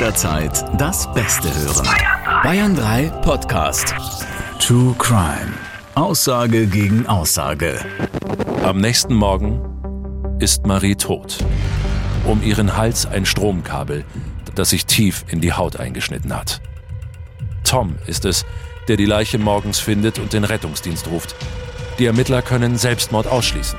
jederzeit das Beste hören. Bayern 3 Podcast. True Crime. Aussage gegen Aussage. Am nächsten Morgen ist Marie tot. Um ihren Hals ein Stromkabel, das sich tief in die Haut eingeschnitten hat. Tom ist es, der die Leiche morgens findet und den Rettungsdienst ruft. Die Ermittler können Selbstmord ausschließen.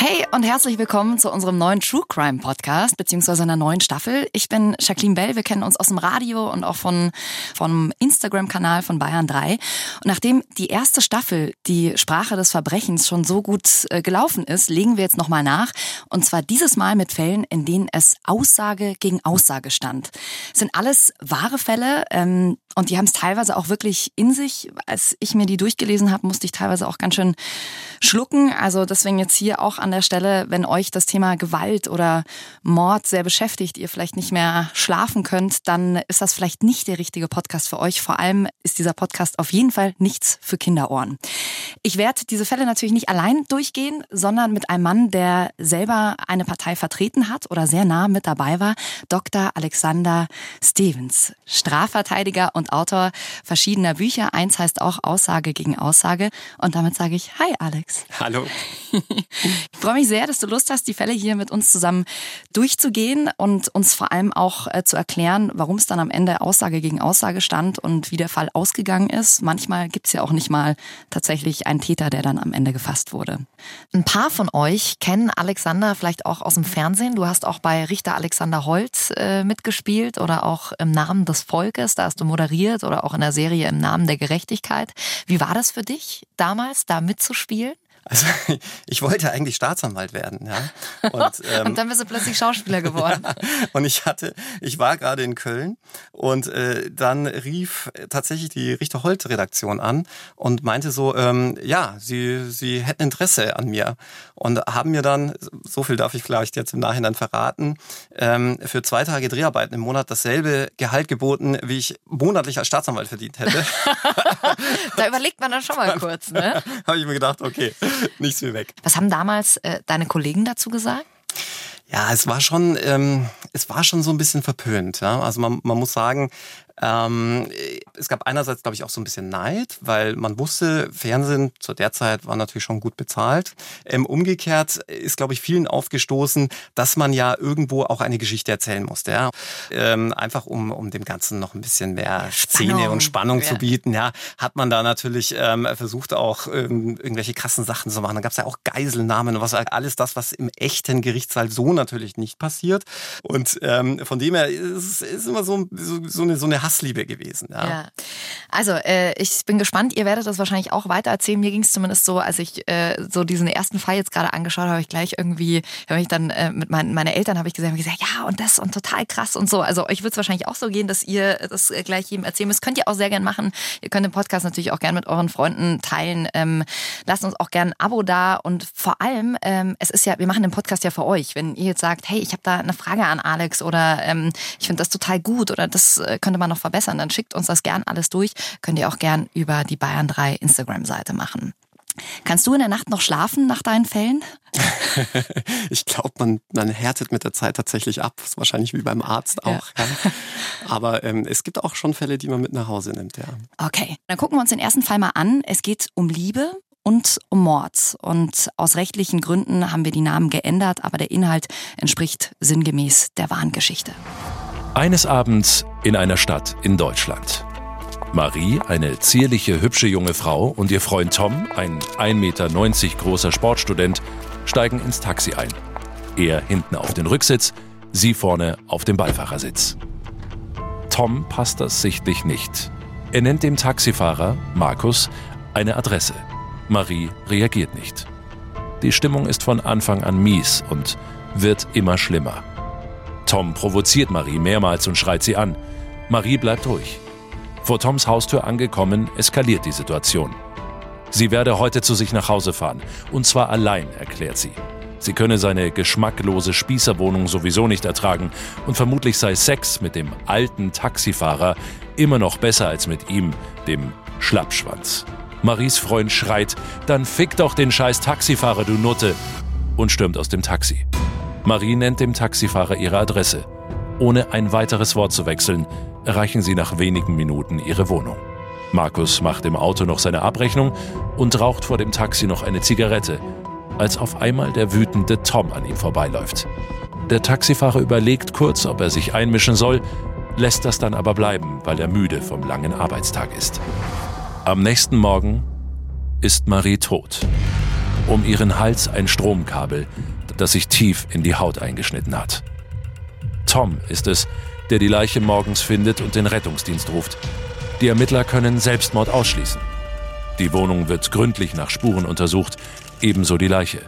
Hey und herzlich willkommen zu unserem neuen True Crime Podcast, beziehungsweise einer neuen Staffel. Ich bin Jacqueline Bell, wir kennen uns aus dem Radio und auch von, vom Instagram-Kanal von Bayern 3. Und nachdem die erste Staffel, die Sprache des Verbrechens, schon so gut äh, gelaufen ist, legen wir jetzt nochmal nach. Und zwar dieses Mal mit Fällen, in denen es Aussage gegen Aussage stand. Es sind alles wahre Fälle ähm, und die haben es teilweise auch wirklich in sich. Als ich mir die durchgelesen habe, musste ich teilweise auch ganz schön schlucken. Also deswegen jetzt hier auch an der Stelle, wenn euch das Thema Gewalt oder Mord sehr beschäftigt, ihr vielleicht nicht mehr schlafen könnt, dann ist das vielleicht nicht der richtige Podcast für euch. Vor allem ist dieser Podcast auf jeden Fall nichts für Kinderohren. Ich werde diese Fälle natürlich nicht allein durchgehen, sondern mit einem Mann, der selber eine Partei vertreten hat oder sehr nah mit dabei war, Dr. Alexander Stevens, Strafverteidiger und Autor verschiedener Bücher. Eins heißt auch Aussage gegen Aussage. Und damit sage ich Hi, Alex. Hallo. Ich freue mich sehr, dass du Lust hast, die Fälle hier mit uns zusammen durchzugehen und uns vor allem auch äh, zu erklären, warum es dann am Ende Aussage gegen Aussage stand und wie der Fall ausgegangen ist. Manchmal gibt es ja auch nicht mal tatsächlich einen Täter, der dann am Ende gefasst wurde. Ein paar von euch kennen Alexander vielleicht auch aus dem Fernsehen. Du hast auch bei Richter Alexander Holz äh, mitgespielt oder auch im Namen des Volkes. Da hast du moderiert oder auch in der Serie im Namen der Gerechtigkeit. Wie war das für dich damals, da mitzuspielen? Also ich wollte eigentlich Staatsanwalt werden, ja. Und, ähm, und dann bist du plötzlich Schauspieler geworden. und ich hatte, ich war gerade in Köln und äh, dann rief tatsächlich die Richter Holt Redaktion an und meinte so, ähm, ja, sie sie hätten Interesse an mir und haben mir dann, so viel darf ich vielleicht jetzt im Nachhinein verraten, ähm, für zwei Tage Dreharbeiten im Monat dasselbe Gehalt geboten, wie ich monatlich als Staatsanwalt verdient hätte. da überlegt man dann schon mal kurz, ne? Habe ich mir gedacht, okay. nichts wie weg. Was haben damals äh, deine Kollegen dazu gesagt? Ja, es war schon, ähm, es war schon so ein bisschen verpönt. Ja? Also man, man muss sagen, ähm, es gab einerseits, glaube ich, auch so ein bisschen Neid, weil man wusste, Fernsehen zu der Zeit war natürlich schon gut bezahlt. Ähm, umgekehrt ist, glaube ich, vielen aufgestoßen, dass man ja irgendwo auch eine Geschichte erzählen musste. Ja? Ähm, einfach um, um dem Ganzen noch ein bisschen mehr Szene und Spannung ja. zu bieten, ja, hat man da natürlich ähm, versucht, auch irgendwelche krassen Sachen zu machen. Da gab es ja auch Geiselnamen und was alles das, was im echten Gerichtssaal so natürlich nicht passiert. Und ähm, von dem her ist es immer so, so, so eine, so eine Hassliebe gewesen. Ja. ja. Also äh, ich bin gespannt, ihr werdet das wahrscheinlich auch weiter erzählen. Mir ging es zumindest so, als ich äh, so diesen ersten Fall jetzt gerade angeschaut habe, habe ich gleich irgendwie, habe ich dann äh, mit meinen meine Eltern habe ich gesagt, hab gesagt, ja und das und total krass und so. Also euch wird es wahrscheinlich auch so gehen, dass ihr das gleich jedem erzählen müsst. Könnt ihr auch sehr gern machen. Ihr könnt den Podcast natürlich auch gern mit euren Freunden teilen. Ähm, lasst uns auch gern ein Abo da und vor allem, ähm, es ist ja, wir machen den Podcast ja für euch. Wenn ihr jetzt sagt, hey, ich habe da eine Frage an Alex oder ähm, ich finde das total gut oder das äh, könnte man noch noch verbessern, dann schickt uns das gern alles durch. Könnt ihr auch gern über die Bayern 3 Instagram-Seite machen. Kannst du in der Nacht noch schlafen nach deinen Fällen? ich glaube, man, man härtet mit der Zeit tatsächlich ab. Ist wahrscheinlich wie beim Arzt auch. Ja. Ja. Aber ähm, es gibt auch schon Fälle, die man mit nach Hause nimmt, ja. Okay, dann gucken wir uns den ersten Fall mal an. Es geht um Liebe und um Mord. Und aus rechtlichen Gründen haben wir die Namen geändert, aber der Inhalt entspricht sinngemäß der wahren Geschichte. Eines Abends in einer Stadt in Deutschland. Marie, eine zierliche, hübsche junge Frau, und ihr Freund Tom, ein 1,90 Meter großer Sportstudent, steigen ins Taxi ein. Er hinten auf den Rücksitz, sie vorne auf dem Beifahrersitz. Tom passt das sichtlich nicht. Er nennt dem Taxifahrer, Markus, eine Adresse. Marie reagiert nicht. Die Stimmung ist von Anfang an mies und wird immer schlimmer. Tom provoziert Marie mehrmals und schreit sie an. Marie bleibt ruhig. Vor Toms Haustür angekommen, eskaliert die Situation. Sie werde heute zu sich nach Hause fahren, und zwar allein, erklärt sie. Sie könne seine geschmacklose Spießerwohnung sowieso nicht ertragen und vermutlich sei Sex mit dem alten Taxifahrer immer noch besser als mit ihm, dem Schlappschwanz. Maries Freund schreit, dann fick doch den scheiß Taxifahrer, du Nutte, und stürmt aus dem Taxi. Marie nennt dem Taxifahrer ihre Adresse. Ohne ein weiteres Wort zu wechseln, erreichen sie nach wenigen Minuten ihre Wohnung. Markus macht im Auto noch seine Abrechnung und raucht vor dem Taxi noch eine Zigarette, als auf einmal der wütende Tom an ihm vorbeiläuft. Der Taxifahrer überlegt kurz, ob er sich einmischen soll, lässt das dann aber bleiben, weil er müde vom langen Arbeitstag ist. Am nächsten Morgen ist Marie tot. Um ihren Hals ein Stromkabel, das sich tief in die Haut eingeschnitten hat. Tom ist es, der die Leiche morgens findet und den Rettungsdienst ruft. Die Ermittler können Selbstmord ausschließen. Die Wohnung wird gründlich nach Spuren untersucht, ebenso die Leiche.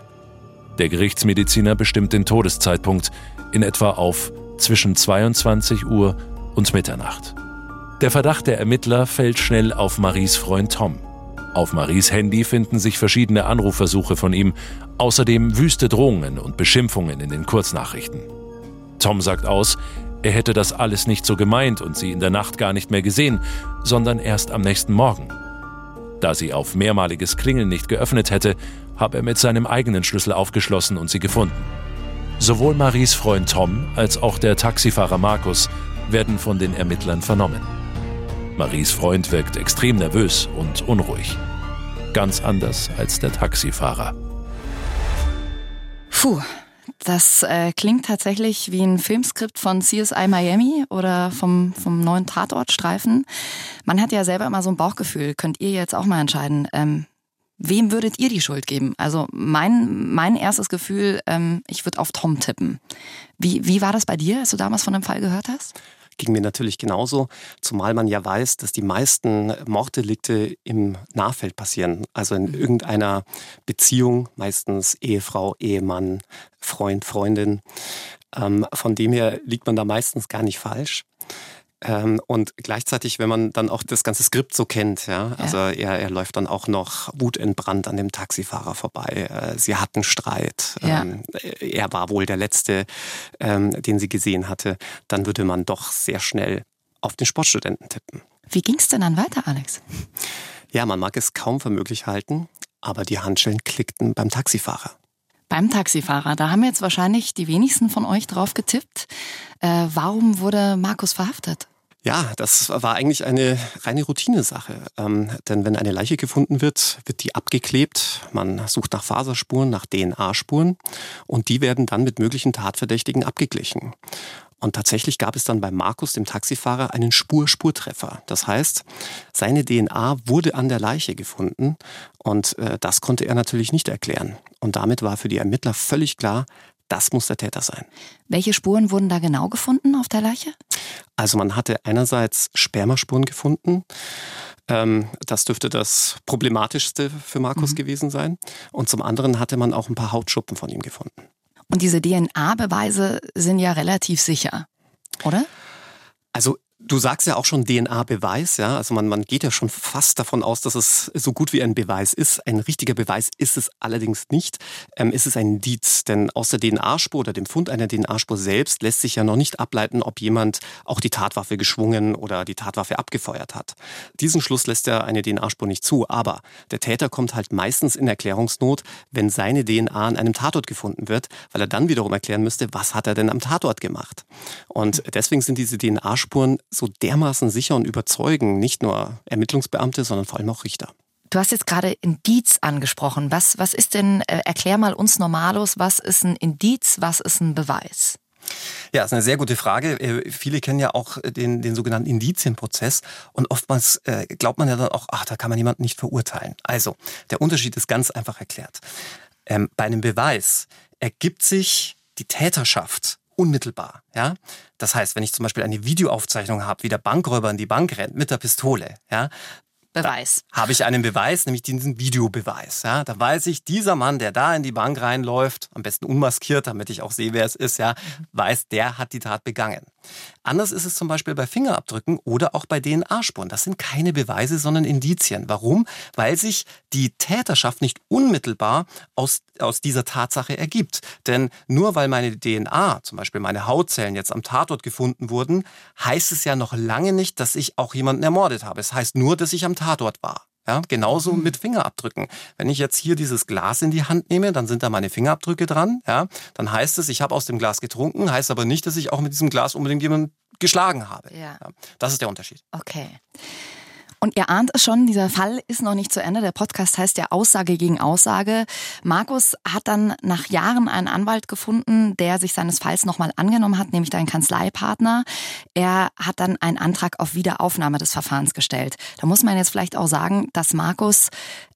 Der Gerichtsmediziner bestimmt den Todeszeitpunkt in etwa auf zwischen 22 Uhr und Mitternacht. Der Verdacht der Ermittler fällt schnell auf Maries Freund Tom. Auf Maries Handy finden sich verschiedene Anrufversuche von ihm, außerdem wüste Drohungen und Beschimpfungen in den Kurznachrichten. Tom sagt aus, er hätte das alles nicht so gemeint und sie in der Nacht gar nicht mehr gesehen, sondern erst am nächsten Morgen. Da sie auf mehrmaliges Klingeln nicht geöffnet hätte, habe er mit seinem eigenen Schlüssel aufgeschlossen und sie gefunden. Sowohl Maries Freund Tom als auch der Taxifahrer Markus werden von den Ermittlern vernommen. Maries Freund wirkt extrem nervös und unruhig. Ganz anders als der Taxifahrer. Puh, das äh, klingt tatsächlich wie ein Filmskript von CSI Miami oder vom, vom neuen Tatortstreifen. Man hat ja selber immer so ein Bauchgefühl. Könnt ihr jetzt auch mal entscheiden, ähm, wem würdet ihr die Schuld geben? Also mein, mein erstes Gefühl, ähm, ich würde auf Tom tippen. Wie, wie war das bei dir, als du damals von dem Fall gehört hast? Ging mir natürlich genauso, zumal man ja weiß, dass die meisten Morddelikte im Nahfeld passieren, also in irgendeiner Beziehung, meistens Ehefrau, Ehemann, Freund, Freundin. Ähm, von dem her liegt man da meistens gar nicht falsch. Ähm, und gleichzeitig, wenn man dann auch das ganze Skript so kennt, ja, also ja. er, er läuft dann auch noch wutentbrannt an dem Taxifahrer vorbei. Äh, sie hatten Streit. Ja. Ähm, er war wohl der Letzte, ähm, den sie gesehen hatte. Dann würde man doch sehr schnell auf den Sportstudenten tippen. Wie ging es denn dann weiter, Alex? Ja, man mag es kaum für möglich halten, aber die Handschellen klickten beim Taxifahrer. Beim Taxifahrer, da haben jetzt wahrscheinlich die wenigsten von euch drauf getippt. Äh, warum wurde Markus verhaftet? Ja, das war eigentlich eine reine Routinesache. Ähm, denn wenn eine Leiche gefunden wird, wird die abgeklebt. Man sucht nach Faserspuren, nach DNA-Spuren und die werden dann mit möglichen Tatverdächtigen abgeglichen. Und tatsächlich gab es dann bei Markus, dem Taxifahrer, einen Spur-Spurtreffer. Das heißt, seine DNA wurde an der Leiche gefunden und äh, das konnte er natürlich nicht erklären. Und damit war für die Ermittler völlig klar, das muss der Täter sein. Welche Spuren wurden da genau gefunden auf der Leiche? Also man hatte einerseits Spermaspuren gefunden. Ähm, das dürfte das Problematischste für Markus mhm. gewesen sein. Und zum anderen hatte man auch ein paar Hautschuppen von ihm gefunden. Und diese DNA-Beweise sind ja relativ sicher, oder? Also Du sagst ja auch schon DNA-Beweis, ja. Also man, man geht ja schon fast davon aus, dass es so gut wie ein Beweis ist. Ein richtiger Beweis ist es allerdings nicht. Ähm, ist es ein Indiz, denn aus der DNA-Spur oder dem Fund einer DNA-Spur selbst lässt sich ja noch nicht ableiten, ob jemand auch die Tatwaffe geschwungen oder die Tatwaffe abgefeuert hat. Diesen Schluss lässt ja eine DNA-Spur nicht zu, aber der Täter kommt halt meistens in Erklärungsnot, wenn seine DNA an einem Tatort gefunden wird, weil er dann wiederum erklären müsste, was hat er denn am Tatort gemacht. Und deswegen sind diese DNA-Spuren so dermaßen sicher und überzeugen nicht nur Ermittlungsbeamte, sondern vor allem auch Richter. Du hast jetzt gerade Indiz angesprochen. Was, was ist denn, äh, erklär mal uns Normalos, was ist ein Indiz, was ist ein Beweis? Ja, ist eine sehr gute Frage. Äh, viele kennen ja auch den, den sogenannten Indizienprozess und oftmals äh, glaubt man ja dann auch, ach, da kann man jemanden nicht verurteilen. Also, der Unterschied ist ganz einfach erklärt. Ähm, bei einem Beweis ergibt sich die Täterschaft unmittelbar. Ja? Das heißt, wenn ich zum Beispiel eine Videoaufzeichnung habe, wie der Bankräuber in die Bank rennt mit der Pistole, ja, Beweis. Habe ich einen Beweis, nämlich diesen Videobeweis. Ja, da weiß ich, dieser Mann, der da in die Bank reinläuft, am besten unmaskiert, damit ich auch sehe, wer es ist, ja, weiß, der hat die Tat begangen. Anders ist es zum Beispiel bei Fingerabdrücken oder auch bei DNA-Spuren. Das sind keine Beweise, sondern Indizien. Warum? Weil sich die Täterschaft nicht unmittelbar aus, aus dieser Tatsache ergibt. Denn nur weil meine DNA, zum Beispiel meine Hautzellen jetzt am Tatort gefunden wurden, heißt es ja noch lange nicht, dass ich auch jemanden ermordet habe. Es heißt nur, dass ich am Tatort war. Ja, genauso mhm. mit Fingerabdrücken. Wenn ich jetzt hier dieses Glas in die Hand nehme, dann sind da meine Fingerabdrücke dran. Ja, dann heißt es, ich habe aus dem Glas getrunken, heißt aber nicht, dass ich auch mit diesem Glas unbedingt jemanden geschlagen habe. Ja. ja das ist der Unterschied. Okay. Und ihr ahnt es schon, dieser Fall ist noch nicht zu Ende. Der Podcast heißt ja Aussage gegen Aussage. Markus hat dann nach Jahren einen Anwalt gefunden, der sich seines Falls nochmal angenommen hat, nämlich dein Kanzleipartner. Er hat dann einen Antrag auf Wiederaufnahme des Verfahrens gestellt. Da muss man jetzt vielleicht auch sagen, dass Markus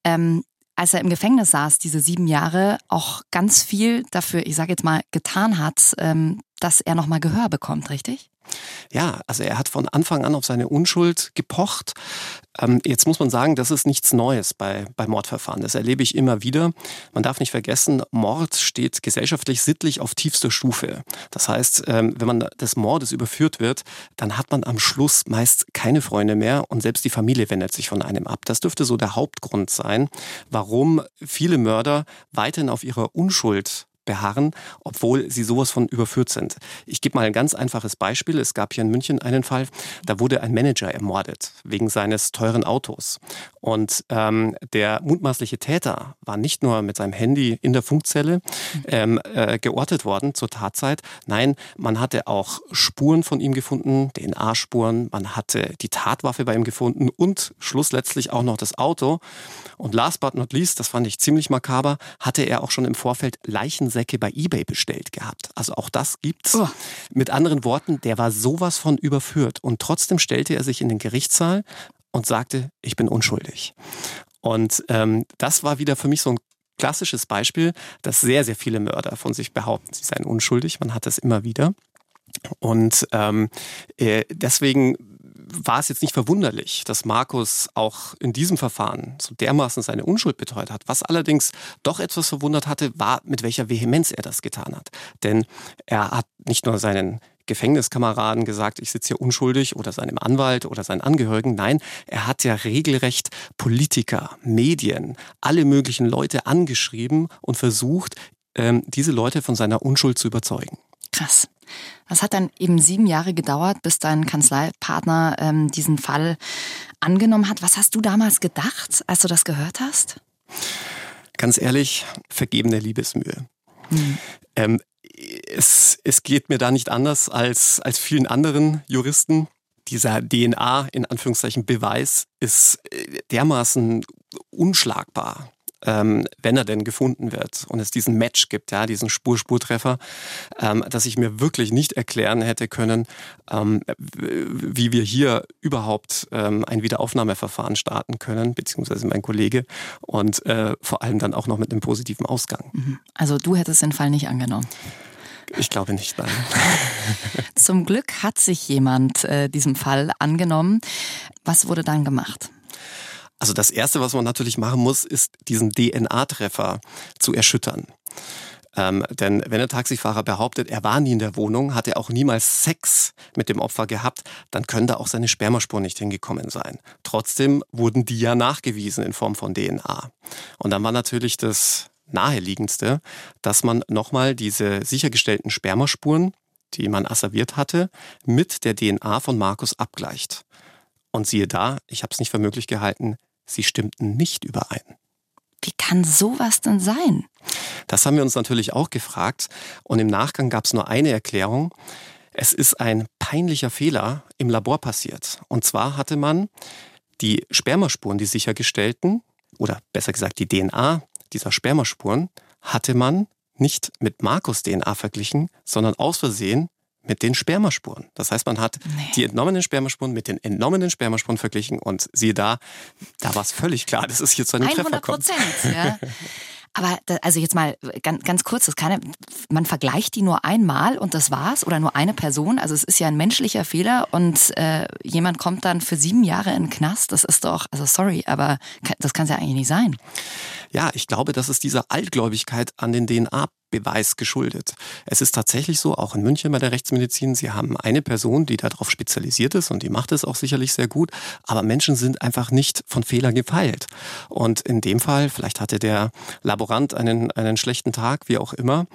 ähm, als er im Gefängnis saß, diese sieben Jahre, auch ganz viel dafür, ich sage jetzt mal, getan hat, ähm, dass er nochmal Gehör bekommt, richtig? Ja, also er hat von Anfang an auf seine Unschuld gepocht. Ähm, jetzt muss man sagen, das ist nichts Neues bei, bei Mordverfahren. Das erlebe ich immer wieder. Man darf nicht vergessen, Mord steht gesellschaftlich sittlich auf tiefster Stufe. Das heißt, ähm, wenn man des Mordes überführt wird, dann hat man am Schluss meist keine Freunde mehr und selbst die Familie wendet sich von einem ab. Das dürfte so der Hauptgrund sein, warum viele Mörder weiterhin auf ihrer Unschuld beharren, obwohl sie sowas von überführt sind. Ich gebe mal ein ganz einfaches Beispiel. Es gab hier in München einen Fall, da wurde ein Manager ermordet wegen seines teuren Autos. Und ähm, der mutmaßliche Täter war nicht nur mit seinem Handy in der Funkzelle ähm, äh, geortet worden zur Tatzeit. Nein, man hatte auch Spuren von ihm gefunden, DNA-Spuren. Man hatte die Tatwaffe bei ihm gefunden und schlussletztlich auch noch das Auto. Und last but not least, das fand ich ziemlich makaber, hatte er auch schon im Vorfeld Leichensäcke bei eBay bestellt gehabt. Also auch das gibt's. Oh. Mit anderen Worten, der war sowas von überführt. Und trotzdem stellte er sich in den Gerichtssaal und sagte, ich bin unschuldig. Und ähm, das war wieder für mich so ein klassisches Beispiel, dass sehr, sehr viele Mörder von sich behaupten, sie seien unschuldig. Man hat das immer wieder. Und ähm, äh, deswegen war es jetzt nicht verwunderlich, dass Markus auch in diesem Verfahren so dermaßen seine Unschuld beteuert hat. Was allerdings doch etwas verwundert hatte, war, mit welcher Vehemenz er das getan hat. Denn er hat nicht nur seinen Gefängniskameraden gesagt, ich sitze hier unschuldig oder seinem Anwalt oder seinen Angehörigen. Nein, er hat ja regelrecht Politiker, Medien, alle möglichen Leute angeschrieben und versucht, ähm, diese Leute von seiner Unschuld zu überzeugen. Krass. Das hat dann eben sieben Jahre gedauert, bis dein Kanzleipartner ähm, diesen Fall angenommen hat. Was hast du damals gedacht, als du das gehört hast? Ganz ehrlich, vergebene Liebesmühe. Hm. Ähm, es, es geht mir da nicht anders als, als vielen anderen Juristen. Dieser DNA, in Anführungszeichen, Beweis ist äh, dermaßen unschlagbar ähm, wenn er denn gefunden wird und es diesen Match gibt, ja, diesen Spur-Spurtreffer, ähm, dass ich mir wirklich nicht erklären hätte können, ähm, wie wir hier überhaupt ähm, ein Wiederaufnahmeverfahren starten können, beziehungsweise mein Kollege und äh, vor allem dann auch noch mit einem positiven Ausgang. Mhm. Also du hättest den Fall nicht angenommen. Ich glaube nicht, nein. Zum Glück hat sich jemand äh, diesem Fall angenommen. Was wurde dann gemacht? Also das Erste, was man natürlich machen muss, ist diesen DNA-Treffer zu erschüttern. Ähm, denn wenn der Taxifahrer behauptet, er war nie in der Wohnung, hat er auch niemals Sex mit dem Opfer gehabt, dann können da auch seine Spermaspuren nicht hingekommen sein. Trotzdem wurden die ja nachgewiesen in Form von DNA. Und dann war natürlich das naheliegendste, dass man nochmal diese sichergestellten Spermaspuren, die man asserviert hatte, mit der DNA von Markus abgleicht. Und siehe da, ich habe es nicht für möglich gehalten, sie stimmten nicht überein. Wie kann sowas denn sein? Das haben wir uns natürlich auch gefragt und im Nachgang gab es nur eine Erklärung. Es ist ein peinlicher Fehler im Labor passiert. Und zwar hatte man die Spermaspuren, die sichergestellten, oder besser gesagt die DNA dieser Spermaspuren, hatte man nicht mit Markus DNA verglichen, sondern aus Versehen mit den Spermaspuren. Das heißt, man hat nee. die entnommenen Spermaspuren mit den entnommenen Spermaspuren verglichen und siehe da, da war es völlig klar, dass es hier zu einem 100 Treffer kommt. Prozent, ja. Aber da, also jetzt mal ganz, ganz kurz, das kann, man vergleicht die nur einmal und das war's oder nur eine Person. Also es ist ja ein menschlicher Fehler und äh, jemand kommt dann für sieben Jahre in den Knast. Das ist doch, also sorry, aber das kann es ja eigentlich nicht sein. Ja, ich glaube, das ist diese Altgläubigkeit an den DNA Beweis geschuldet. Es ist tatsächlich so, auch in München bei der Rechtsmedizin, Sie haben eine Person, die darauf spezialisiert ist und die macht es auch sicherlich sehr gut, aber Menschen sind einfach nicht von Fehler gefeilt. Und in dem Fall, vielleicht hatte der Laborant einen, einen schlechten Tag, wie auch immer,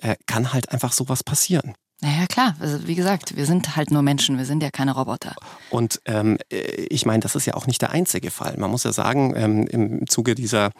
äh, kann halt einfach sowas passieren. Naja, klar. Also, wie gesagt, wir sind halt nur Menschen, wir sind ja keine Roboter. Und ähm, ich meine, das ist ja auch nicht der einzige Fall. Man muss ja sagen, ähm, im Zuge dieser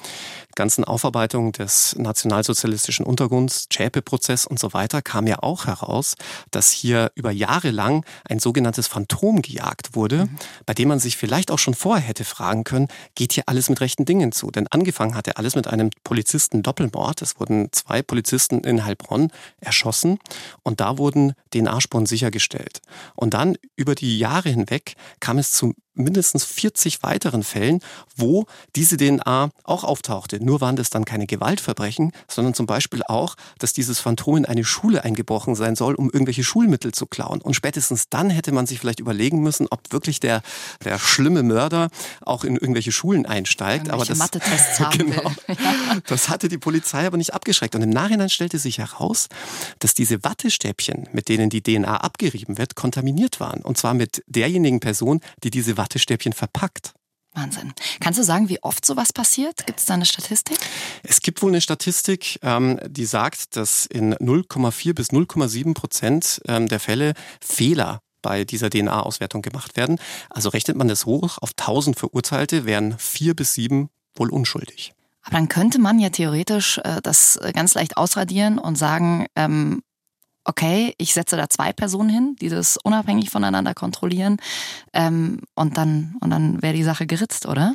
ganzen Aufarbeitung des nationalsozialistischen Untergrunds, Zschäpe-Prozess und so weiter, kam ja auch heraus, dass hier über Jahre lang ein sogenanntes Phantom gejagt wurde, mhm. bei dem man sich vielleicht auch schon vorher hätte fragen können, geht hier alles mit rechten Dingen zu? Denn angefangen hat er alles mit einem Polizisten Doppelmord. Es wurden zwei Polizisten in Heilbronn erschossen und da wurde wurden DNA-Spuren sichergestellt. Und dann über die Jahre hinweg kam es zu mindestens 40 weiteren Fällen, wo diese DNA auch auftauchte. Nur waren das dann keine Gewaltverbrechen, sondern zum Beispiel auch, dass dieses Phantom in eine Schule eingebrochen sein soll, um irgendwelche Schulmittel zu klauen. Und spätestens dann hätte man sich vielleicht überlegen müssen, ob wirklich der, der schlimme Mörder auch in irgendwelche Schulen einsteigt. aber das, haben genau, das hatte die Polizei aber nicht abgeschreckt. Und im Nachhinein stellte sich heraus, dass diese Wattestäbchen, mit denen die DNA abgerieben wird, kontaminiert waren. Und zwar mit derjenigen Person, die diese Wattestäbchen verpackt. Wahnsinn. Kannst du sagen, wie oft sowas passiert? Gibt es da eine Statistik? Es gibt wohl eine Statistik, ähm, die sagt, dass in 0,4 bis 0,7 Prozent ähm, der Fälle Fehler bei dieser DNA-Auswertung gemacht werden. Also rechnet man das hoch auf 1000 Verurteilte, wären vier bis sieben wohl unschuldig. Aber dann könnte man ja theoretisch äh, das ganz leicht ausradieren und sagen, ähm, okay, ich setze da zwei Personen hin, die das unabhängig voneinander kontrollieren ähm, und dann, und dann wäre die Sache geritzt, oder?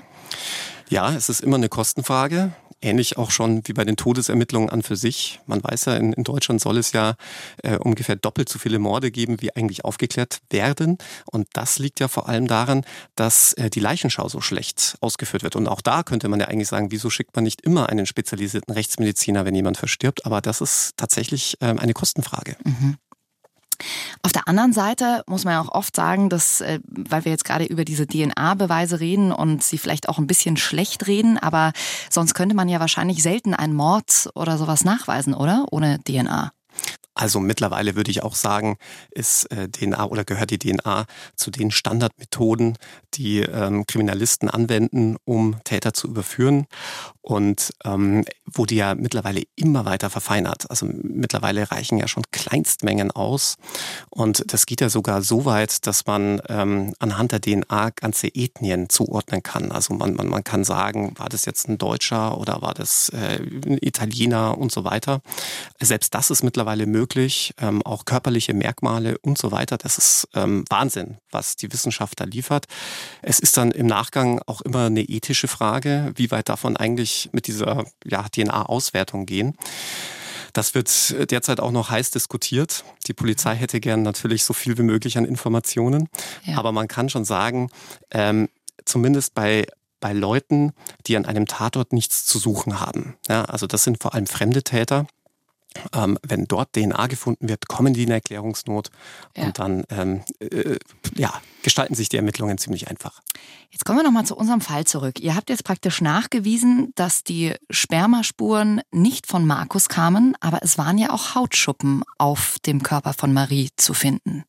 Ja, es ist immer eine Kostenfrage. Ähnlich auch schon wie bei den Todesermittlungen an für sich. Man weiß ja, in, in Deutschland soll es ja äh, ungefähr doppelt so viele Morde geben, wie eigentlich aufgeklärt werden. Und das liegt ja vor allem daran, dass äh, die Leichenschau so schlecht ausgeführt wird. Und auch da könnte man ja eigentlich sagen, wieso schickt man nicht immer einen spezialisierten Rechtsmediziner, wenn jemand verstirbt? Aber das ist tatsächlich äh, eine Kostenfrage. Mhm. Auf der anderen Seite muss man ja auch oft sagen, dass, äh, weil wir jetzt gerade über diese DNA-Beweise reden und sie vielleicht auch ein bisschen schlecht reden, aber sonst könnte man ja wahrscheinlich selten einen Mord oder sowas nachweisen, oder? Ohne DNA. Also mittlerweile würde ich auch sagen, ist äh, DNA oder gehört die DNA zu den Standardmethoden, die ähm, Kriminalisten anwenden, um Täter zu überführen und ähm, wurde ja mittlerweile immer weiter verfeinert. Also mittlerweile reichen ja schon Kleinstmengen aus und das geht ja sogar so weit, dass man ähm, anhand der DNA ganze Ethnien zuordnen kann. Also man, man, man kann sagen, war das jetzt ein Deutscher oder war das äh, ein Italiener und so weiter. Selbst das ist mittlerweile möglich möglich, ähm, auch körperliche Merkmale und so weiter. Das ist ähm, Wahnsinn, was die Wissenschaft da liefert. Es ist dann im Nachgang auch immer eine ethische Frage, wie weit davon eigentlich mit dieser ja, DNA-Auswertung gehen. Das wird derzeit auch noch heiß diskutiert. Die Polizei hätte gern natürlich so viel wie möglich an Informationen. Ja. Aber man kann schon sagen, ähm, zumindest bei bei Leuten, die an einem Tatort nichts zu suchen haben. Ja, also das sind vor allem fremde Täter, ähm, wenn dort DNA gefunden wird, kommen die in Erklärungsnot ja. und dann ähm, äh, ja, gestalten sich die Ermittlungen ziemlich einfach. Jetzt kommen wir nochmal zu unserem Fall zurück. Ihr habt jetzt praktisch nachgewiesen, dass die Spermaspuren nicht von Markus kamen, aber es waren ja auch Hautschuppen auf dem Körper von Marie zu finden.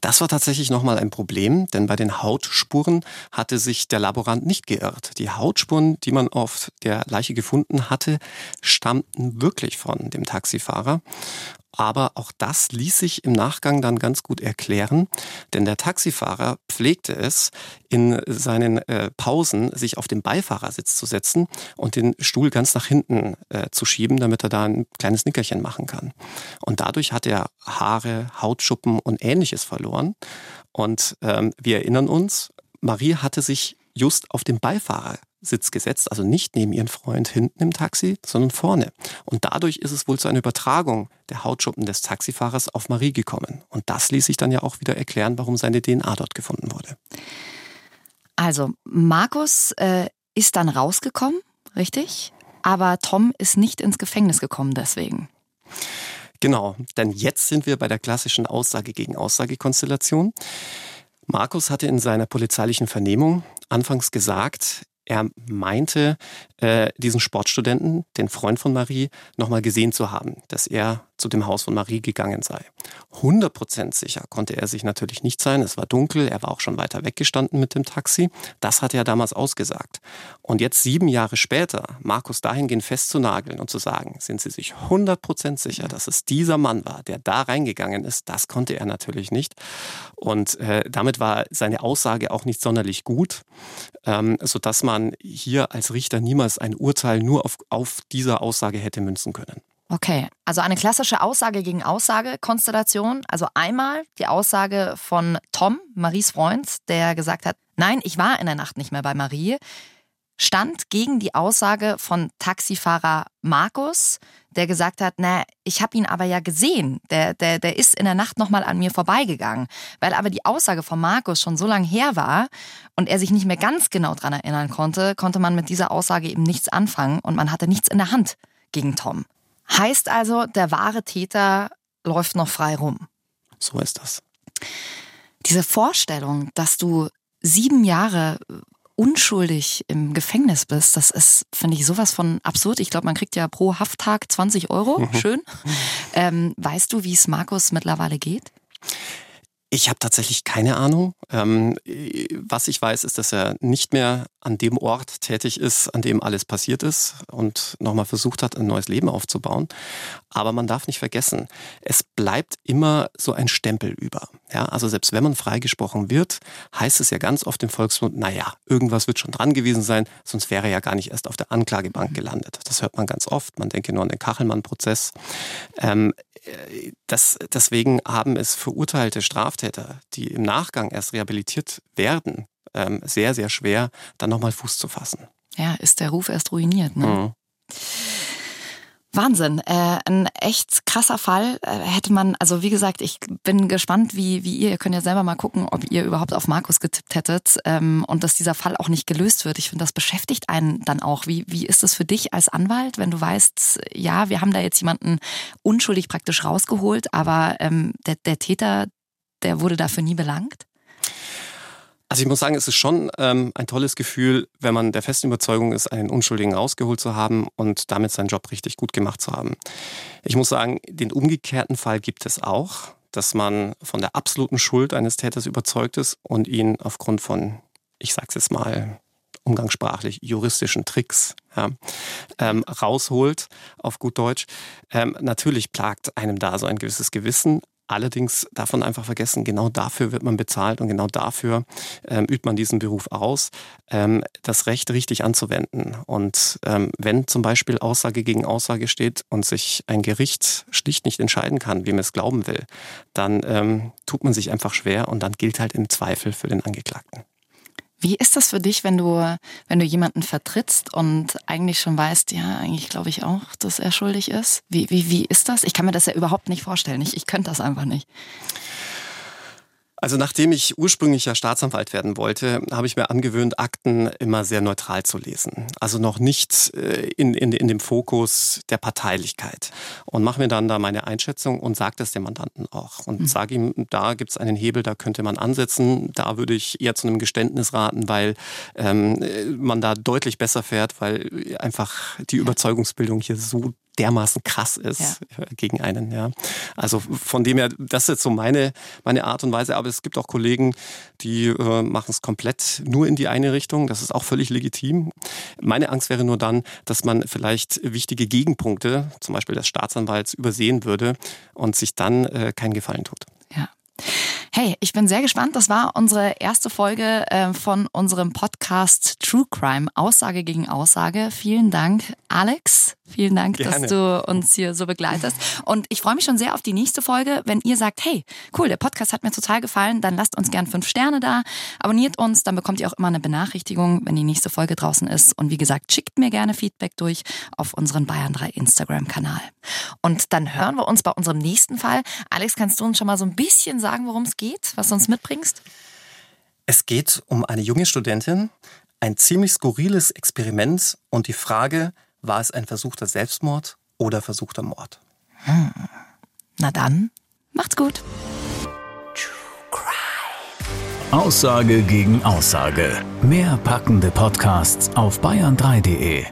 Das war tatsächlich nochmal ein Problem, denn bei den Hautspuren hatte sich der Laborant nicht geirrt. Die Hautspuren, die man auf der Leiche gefunden hatte, stammten wirklich von dem Taxifahrer. Aber auch das ließ sich im Nachgang dann ganz gut erklären, denn der Taxifahrer pflegte es, in seinen äh, Pausen sich auf den Beifahrersitz zu setzen und den Stuhl ganz nach hinten äh, zu schieben, damit er da ein kleines Nickerchen machen kann. Und dadurch hat er Haare, Hautschuppen und ähnliches verloren. Und ähm, wir erinnern uns, Marie hatte sich just auf den Beifahrer Sitz gesetzt, also nicht neben ihren Freund hinten im Taxi, sondern vorne. Und dadurch ist es wohl zu einer Übertragung der Hautschuppen des Taxifahrers auf Marie gekommen. Und das ließ sich dann ja auch wieder erklären, warum seine DNA dort gefunden wurde. Also, Markus äh, ist dann rausgekommen, richtig? Aber Tom ist nicht ins Gefängnis gekommen deswegen. Genau, denn jetzt sind wir bei der klassischen Aussage gegen Aussage-Konstellation. Markus hatte in seiner polizeilichen Vernehmung anfangs gesagt, er meinte, äh, diesen Sportstudenten, den Freund von Marie, nochmal gesehen zu haben, dass er zu dem Haus von Marie gegangen sei. 100% sicher konnte er sich natürlich nicht sein. Es war dunkel, er war auch schon weiter weggestanden mit dem Taxi. Das hat er damals ausgesagt. Und jetzt sieben Jahre später, Markus dahingehend festzunageln und zu sagen, sind Sie sich 100% sicher, dass es dieser Mann war, der da reingegangen ist, das konnte er natürlich nicht. Und äh, damit war seine Aussage auch nicht sonderlich gut, ähm, sodass man hier als Richter niemals ein Urteil nur auf, auf dieser Aussage hätte münzen können. Okay, also eine klassische Aussage gegen Aussage-Konstellation. Also einmal die Aussage von Tom, Maries Freund, der gesagt hat, nein, ich war in der Nacht nicht mehr bei Marie, stand gegen die Aussage von Taxifahrer Markus, der gesagt hat, na, ich habe ihn aber ja gesehen. Der, der, der ist in der Nacht nochmal an mir vorbeigegangen. Weil aber die Aussage von Markus schon so lange her war und er sich nicht mehr ganz genau daran erinnern konnte, konnte man mit dieser Aussage eben nichts anfangen und man hatte nichts in der Hand gegen Tom. Heißt also, der wahre Täter läuft noch frei rum. So ist das. Diese Vorstellung, dass du sieben Jahre unschuldig im Gefängnis bist, das ist, finde ich, sowas von absurd. Ich glaube, man kriegt ja pro Hafttag 20 Euro. Mhm. Schön. Ähm, weißt du, wie es Markus mittlerweile geht? Ich habe tatsächlich keine Ahnung. Ähm, was ich weiß, ist, dass er nicht mehr an dem Ort tätig ist, an dem alles passiert ist und nochmal versucht hat, ein neues Leben aufzubauen. Aber man darf nicht vergessen, es bleibt immer so ein Stempel über. Ja, also selbst wenn man freigesprochen wird, heißt es ja ganz oft im Volksmund, naja, irgendwas wird schon dran gewesen sein, sonst wäre er ja gar nicht erst auf der Anklagebank gelandet. Das hört man ganz oft. Man denke nur an den Kachelmann-Prozess. Ähm, das, deswegen haben es verurteilte Straftäter, die im Nachgang erst rehabilitiert werden, ähm, sehr, sehr schwer, dann nochmal Fuß zu fassen. Ja, ist der Ruf erst ruiniert. Ne? Mhm. Wahnsinn, äh, ein echt krasser Fall. Äh, hätte man, also wie gesagt, ich bin gespannt, wie, wie ihr, ihr könnt ja selber mal gucken, ob ihr überhaupt auf Markus getippt hättet ähm, und dass dieser Fall auch nicht gelöst wird. Ich finde, das beschäftigt einen dann auch. Wie, wie ist es für dich als Anwalt, wenn du weißt, ja, wir haben da jetzt jemanden unschuldig praktisch rausgeholt, aber ähm, der, der Täter, der wurde dafür nie belangt? Also ich muss sagen, es ist schon ähm, ein tolles Gefühl, wenn man der festen Überzeugung ist, einen Unschuldigen rausgeholt zu haben und damit seinen Job richtig gut gemacht zu haben. Ich muss sagen, den umgekehrten Fall gibt es auch, dass man von der absoluten Schuld eines Täters überzeugt ist und ihn aufgrund von, ich sag's jetzt mal, umgangssprachlich juristischen Tricks ja, ähm, rausholt, auf gut Deutsch. Ähm, natürlich plagt einem da so ein gewisses Gewissen, Allerdings man einfach vergessen, genau dafür wird man bezahlt und genau dafür ähm, übt man diesen Beruf aus, ähm, das Recht richtig anzuwenden. Und ähm, wenn zum Beispiel Aussage gegen Aussage steht und sich ein Gericht schlicht nicht entscheiden kann, wem es glauben will, dann ähm, tut man sich einfach schwer und dann gilt halt im Zweifel für den Angeklagten. Wie ist das für dich, wenn du, wenn du jemanden vertrittst und eigentlich schon weißt, ja, eigentlich glaube ich auch, dass er schuldig ist? Wie, wie, wie ist das? Ich kann mir das ja überhaupt nicht vorstellen. Ich, ich könnte das einfach nicht. Also nachdem ich ursprünglich ja Staatsanwalt werden wollte, habe ich mir angewöhnt, Akten immer sehr neutral zu lesen. Also noch nicht äh, in, in, in dem Fokus der Parteilichkeit. Und mache mir dann da meine Einschätzung und sage das dem Mandanten auch. Und mhm. sage ihm, da gibt es einen Hebel, da könnte man ansetzen. Da würde ich eher zu einem Geständnis raten, weil ähm, man da deutlich besser fährt, weil einfach die Überzeugungsbildung hier so dermaßen krass ist ja. gegen einen. Ja. Also von dem her, das ist jetzt so meine, meine Art und Weise. Aber es gibt auch Kollegen, die äh, machen es komplett nur in die eine Richtung. Das ist auch völlig legitim. Meine Angst wäre nur dann, dass man vielleicht wichtige Gegenpunkte, zum Beispiel des Staatsanwalts, übersehen würde und sich dann äh, keinen Gefallen tut. Ja. Hey, ich bin sehr gespannt. Das war unsere erste Folge äh, von unserem Podcast True Crime, Aussage gegen Aussage. Vielen Dank, Alex. Vielen Dank, Gerne. dass du uns hier so begleitest. Und ich freue mich schon sehr auf die nächste Folge. Wenn ihr sagt, hey, cool, der Podcast hat mir total gefallen, dann lasst uns gern fünf Sterne da, abonniert uns, dann bekommt ihr auch immer eine Benachrichtigung, wenn die nächste Folge draußen ist. Und wie gesagt, schickt mir gerne Feedback durch auf unseren Bayern 3 Instagram-Kanal. Und dann hören wir uns bei unserem nächsten Fall. Alex, kannst du uns schon mal so ein bisschen sagen, worum es geht, was du uns mitbringst? Es geht um eine junge Studentin, ein ziemlich skurriles Experiment und die Frage, war es ein versuchter Selbstmord oder versuchter Mord? Hm. Na dann, macht's gut. Aussage gegen Aussage. Mehr packende Podcasts auf bayern3.de.